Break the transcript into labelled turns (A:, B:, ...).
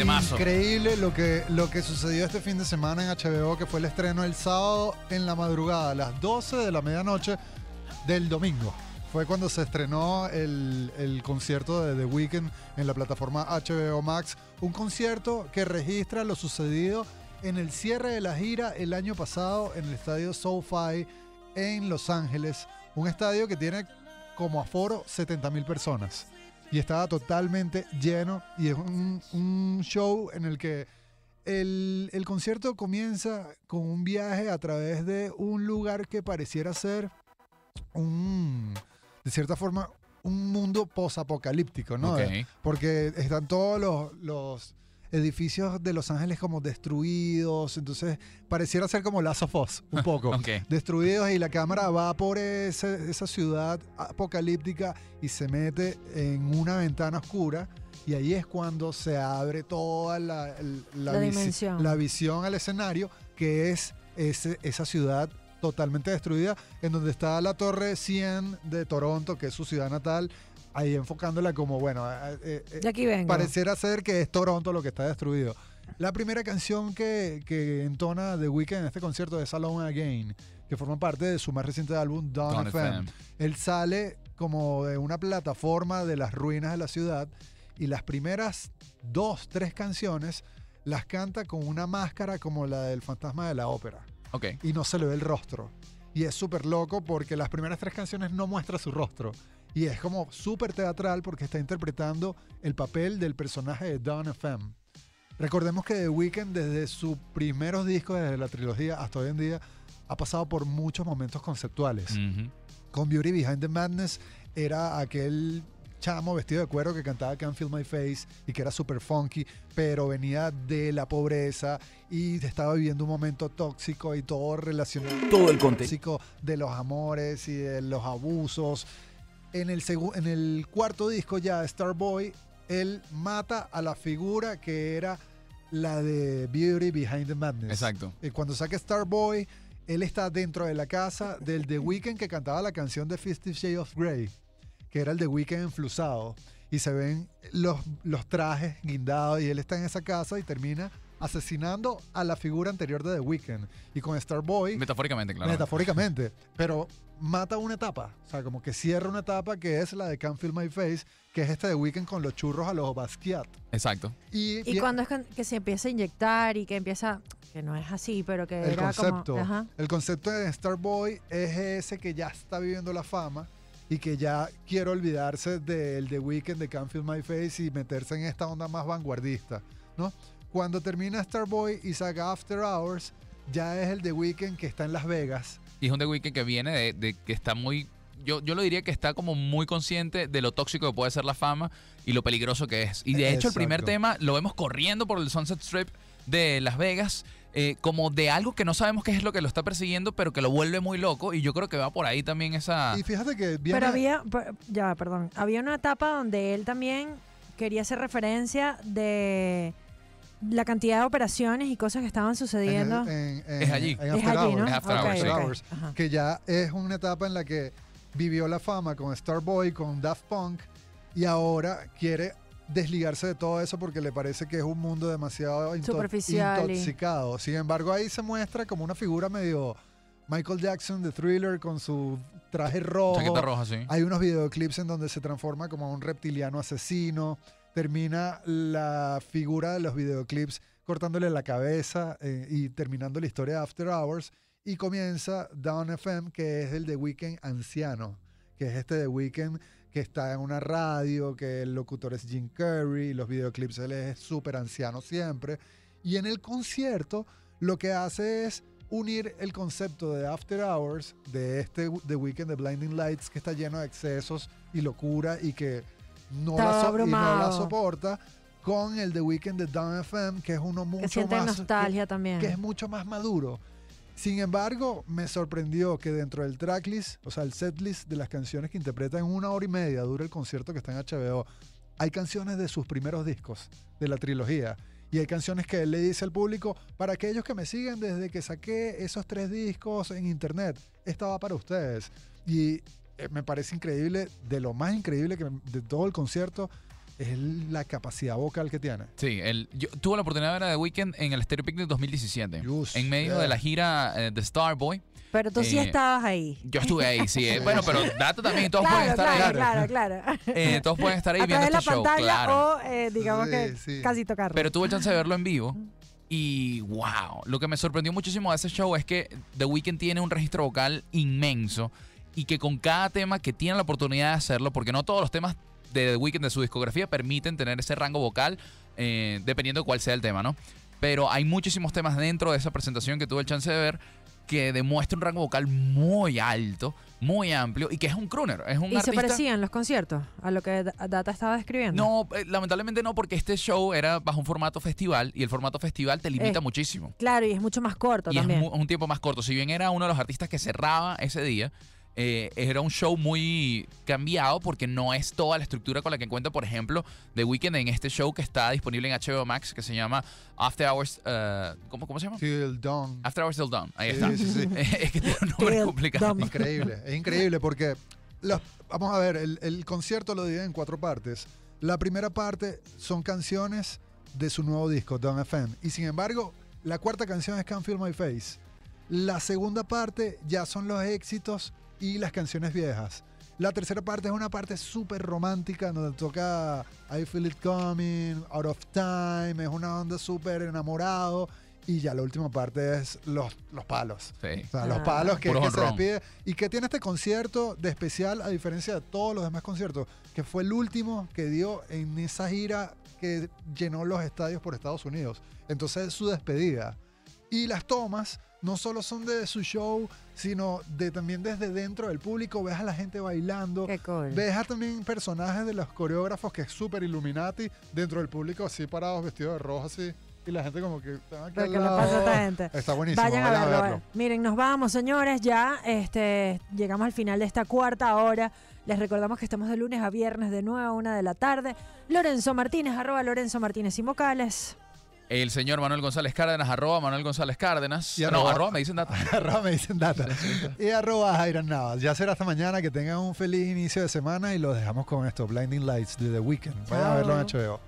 A: Temazo.
B: Increíble lo que, lo que sucedió este fin de semana en HBO, que fue el estreno el sábado en la madrugada, a las 12 de la medianoche del domingo. Fue cuando se estrenó el, el concierto de The Weeknd en la plataforma HBO Max. Un concierto que registra lo sucedido en el cierre de la gira el año pasado en el estadio SoFi en Los Ángeles. Un estadio que tiene como aforo 70 mil personas. Y estaba totalmente lleno. Y es un, un show en el que el, el concierto comienza con un viaje a través de un lugar que pareciera ser un, de cierta forma, un mundo posapocalíptico, ¿no? Porque están todos los, los edificios de Los Ángeles como destruidos, entonces pareciera ser como Last of Us, un poco.
A: Ok.
B: Destruidos y la cámara va por ese- esa ciudad apocalíptica y se mete en una ventana oscura y ahí es cuando se abre toda la, la,
C: La
B: visi-
C: dimensión.
B: la visión al escenario, que es ese- esa ciudad totalmente destruida, en donde está la Torre 100 de Toronto, que es su ciudad natal, ahí enfocándola como, bueno, eh, eh, eh,
C: De aquí vengo.
B: pareciera ser que es Toronto lo que está destruido. La primera canción que, que entona The Weeknd en este concierto es Alone Again, que forma parte de su más reciente álbum Dawn,
A: Dawn
B: FM.
A: FM.
B: Él sale como de una plataforma de las ruinas de la ciudad y las primeras dos, tres canciones las canta con una máscara como la del fantasma de la ópera
A: Ok.
B: y no se le ve el rostro. Y es súper loco porque las primeras tres canciones no muestra su rostro. Y es como súper teatral porque está interpretando el papel del personaje de Dawn FM. Recordemos que The Weeknd desde sus primeros discos, desde la trilogía hasta hoy en día, ha pasado por muchos momentos conceptuales. Con Beauty Behind the Madness era aquel chamo vestido de cuero que cantaba Can't Feel My Face y que era súper funky, pero venía de la pobreza y estaba viviendo un momento tóxico y todo relacionado
D: Todo el
B: tóxico de los amores y de los abusos. En el, en el cuarto disco ya, Starboy, él mata a la figura que era la de Beauty Behind the Madness.
A: Exacto.
B: Y cuando saca Starboy, él está dentro de la casa del The Weeknd que cantaba la canción de Fifty Shades of Grey, que era el The Weeknd enflusado. Y se ven los, los trajes guindados y él está en esa casa y termina asesinando a la figura anterior de The Weeknd. Y con Starboy,
A: Metafóricamente, claro.
B: metafóricamente, pero mata una etapa. O sea, como que cierra una etapa que es la de Can't Feel My Face, que es este The Weeknd con los churros a los Basquiat.
A: Exacto.
B: Y,
C: Y cuando es que, que se empieza a inyectar y que empieza, que no es así, pero que
B: el
C: era
B: concepto,
C: como... Ajá.
B: el concepto de Starboy es ese que ya está viviendo la fama y que ya quiere olvidarse del The Weeknd de Can't Feel My Face y meterse en esta onda más vanguardista, ¿no? Cuando termina Starboy y saca After Hours, ya es el The Weeknd que está en Las Vegas.
A: Y es un The Weeknd que viene de, de que está muy. Yo, yo lo diría que está como muy consciente de lo tóxico que puede ser la fama y lo peligroso que es. Y de hecho, el primer tema lo vemos corriendo por el Sunset Strip de Las Vegas, eh, como de algo que no sabemos qué es lo que lo está persiguiendo, pero que lo vuelve muy loco. Y yo creo que va por ahí también esa.
B: Y fíjate que viene...
C: Pero había, ya, perdón, había una etapa donde él también quería hacer referencia de la cantidad de operaciones y cosas que estaban
B: en
C: sucediendo.
B: el- en- en-
A: Es allí.
B: en
C: es
B: After
C: allí, ¿no?
B: Hours.
A: After Hours,
B: que ya es una etapa en la que vivió la fama con Starboy, con Daft Punk, y ahora quiere desligarse de todo eso porque le parece que es un mundo demasiado
C: Superficial y-
B: intoxicado. Sin embargo, ahí se muestra como una figura medio Michael Jackson de Thriller con su traje rojo.
A: Chaqueta roja, sí.
B: Hay unos videoclips en donde se transforma como un reptiliano asesino. Termina la figura de los videoclips cortándole la cabeza eh, y terminando la historia de After Hours. Y comienza Down FM, que es el de Weekend anciano, que es este de Weekend que está en una radio, que el locutor es Jim Carrey, los videoclips él es súper anciano siempre. Y en el concierto lo que hace es unir el concepto de After Hours, de este The Weekend de Blinding Lights, que está lleno de excesos y locura y que no, la, so- y no la soporta, con el The Weekend de Down FM, que es uno
C: que
B: mucho
C: siente
B: más...
C: nostalgia también.
B: que es mucho más maduro. Sin embargo, me sorprendió que dentro del tracklist, o sea, el setlist de las canciones que interpreta en una hora y media, dura el concierto que está en HBO, hay canciones de sus primeros discos, de la trilogía. Y hay canciones que él le dice al público, para aquellos que me siguen desde que saqué esos tres discos en internet, esta va para ustedes. Y eh, me parece increíble, de lo más increíble que de todo el concierto, es la capacidad vocal que tiene.
A: Sí, el, yo tuve la oportunidad de ver a The Weeknd en el Stereo Picnic 2017.
B: Just,
A: en medio
B: yeah.
A: de la gira eh, de Starboy.
C: Pero tú sí
A: Eh,
C: estabas ahí.
A: Yo estuve ahí, sí. eh. Bueno, pero Data también, todos pueden estar
C: claro,
A: ahí.
C: claro, claro.
A: Eh, todos pueden estar ahí
C: a
A: viendo este
C: la
A: show,
C: pantalla
A: claro.
C: o eh, digamos
B: Sí,
C: que
B: sí.
C: casi tocarlo.
A: Pero tuve chance de verlo en vivo. Y wow, lo que me sorprendió muchísimo de ese show es que The Weeknd tiene un registro vocal inmenso y que con cada tema que tiene la oportunidad de hacerlo, porque no todos los temas de The Weeknd de su discografía permiten tener ese rango vocal, eh, dependiendo de cuál sea el tema, ¿no? Pero hay muchísimos temas dentro de esa presentación que tuve el chance de ver que demuestra un rango vocal muy alto, muy amplio y que es un crooner, es un
C: ¿Y se parecían los conciertos a lo que Da- Data estaba describiendo?
A: No, eh, lamentablemente no, porque este show era bajo un formato festival y el formato festival te limita muchísimo.
C: Claro, y es mucho más corto
A: Y es
C: también.
A: mu- un tiempo más corto. Si bien era uno de los artistas que cerraba ese día, eh, era un show muy cambiado porque no es toda la estructura con la que cuenta, por ejemplo, The Weeknd en este show que está disponible en HBO Max que se llama After Hours. eh, ¿cómo, ¿Cómo se llama?
B: Till Dawn.
A: After Hours Till Dawn. Ahí
B: Sí,
A: está.
B: sí, sí.
A: es que tiene un nombre
C: Till
A: complicado.
C: Dawn.
B: Increíble, es increíble porque los- vamos a ver, el, el concierto lo divide en cuatro partes. La primera parte son canciones de su nuevo disco, Don't FM. Y sin embargo, la cuarta canción es Can't Feel My Face. La segunda parte ya son los éxitos y las canciones viejas. La tercera parte es una parte súper romántica donde toca I Feel It Coming, Out of Time, es una onda súper enamorado. Y ya la última parte es los, los palos.
A: Sí.
B: O sea, los
C: Ah.
B: palos que, que se despide. Y que tiene este concierto de especial, a diferencia de todos los demás conciertos, que fue el último que dio en esa gira que llenó los estadios por Estados Unidos. Entonces es su despedida. Y las tomas no solo son de su show, sino de también desde dentro del público. Ves a la gente bailando.
C: Qué cool.
B: Ves a también personajes de los coreógrafos que es súper Illuminati dentro del público, así parados, vestidos de rojo, así. Y la gente como que... "Están aquí
C: Pero
B: al
C: ¿Qué
B: lado".
C: pasa a esta gente?
B: Está buenísimo.
C: Vayan a verlo. Miren, nos vamos, señores. Ya este, llegamos al final de esta cuarta hora. Les recordamos que estamos de lunes a viernes de 9 a 1 de la tarde. Lorenzo Martínez, arroba Lorenzo Martínez y vocales.
A: El señor Manuel González Cárdenas, arroba Manuel González Cárdenas.
B: Y
A: no,
B: arroba-
A: arroba me dicen data.
B: arroba me dicen data. y arroba Jairan Navas. Ya será hasta mañana. Que tengan un feliz inicio de semana y los dejamos con esto. Blinding Lights de The Weeknd. Vayan a verlo en. HBO.